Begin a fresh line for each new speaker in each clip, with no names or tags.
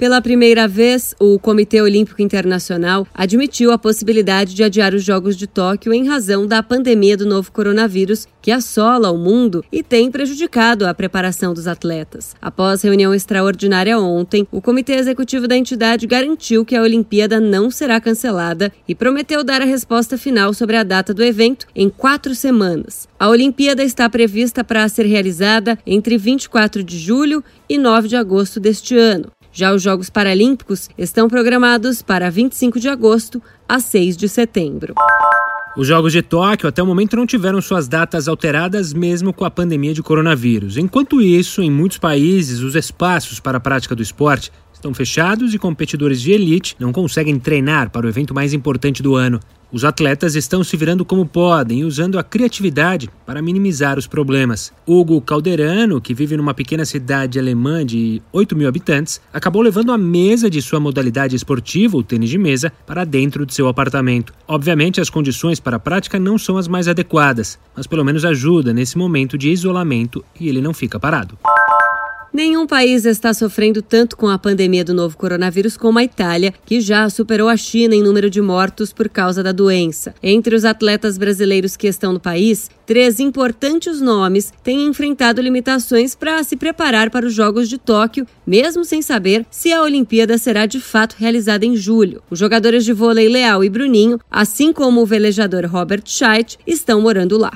Pela primeira vez, o Comitê Olímpico Internacional admitiu a possibilidade de adiar os Jogos de Tóquio em razão da pandemia do novo coronavírus que assola o mundo e tem prejudicado a preparação dos atletas. Após reunião extraordinária ontem, o Comitê Executivo da entidade garantiu que a Olimpíada não será cancelada e prometeu dar a resposta final sobre a data do evento em quatro semanas. A Olimpíada está prevista para ser realizada entre 24 de julho e 9 de agosto deste ano. Já os Jogos Paralímpicos estão programados para 25 de agosto a 6 de setembro.
Os Jogos de Tóquio até o momento não tiveram suas datas alteradas, mesmo com a pandemia de coronavírus. Enquanto isso, em muitos países, os espaços para a prática do esporte estão fechados e competidores de elite não conseguem treinar para o evento mais importante do ano. Os atletas estão se virando como podem usando a criatividade para minimizar os problemas. Hugo Calderano, que vive numa pequena cidade alemã de 8 mil habitantes, acabou levando a mesa de sua modalidade esportiva, o tênis de mesa, para dentro de seu apartamento. Obviamente, as condições para a prática não são as mais adequadas, mas pelo menos ajuda nesse momento de isolamento e ele não fica parado.
Nenhum país está sofrendo tanto com a pandemia do novo coronavírus como a Itália, que já superou a China em número de mortos por causa da doença. Entre os atletas brasileiros que estão no país, três importantes nomes têm enfrentado limitações para se preparar para os Jogos de Tóquio, mesmo sem saber se a Olimpíada será de fato realizada em julho. Os jogadores de vôlei Leal e Bruninho, assim como o velejador Robert Scheidt, estão morando lá.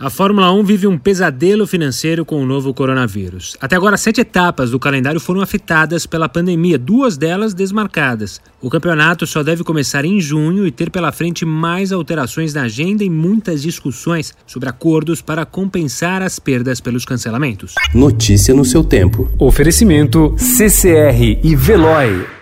A Fórmula 1 vive um pesadelo financeiro com o novo coronavírus. Até agora, sete etapas do calendário foram afetadas pela pandemia, duas delas desmarcadas. O campeonato só deve começar em junho e ter pela frente mais alterações na agenda e muitas discussões sobre acordos para compensar as perdas pelos cancelamentos.
Notícia no seu tempo.
Oferecimento CCR e Veloy.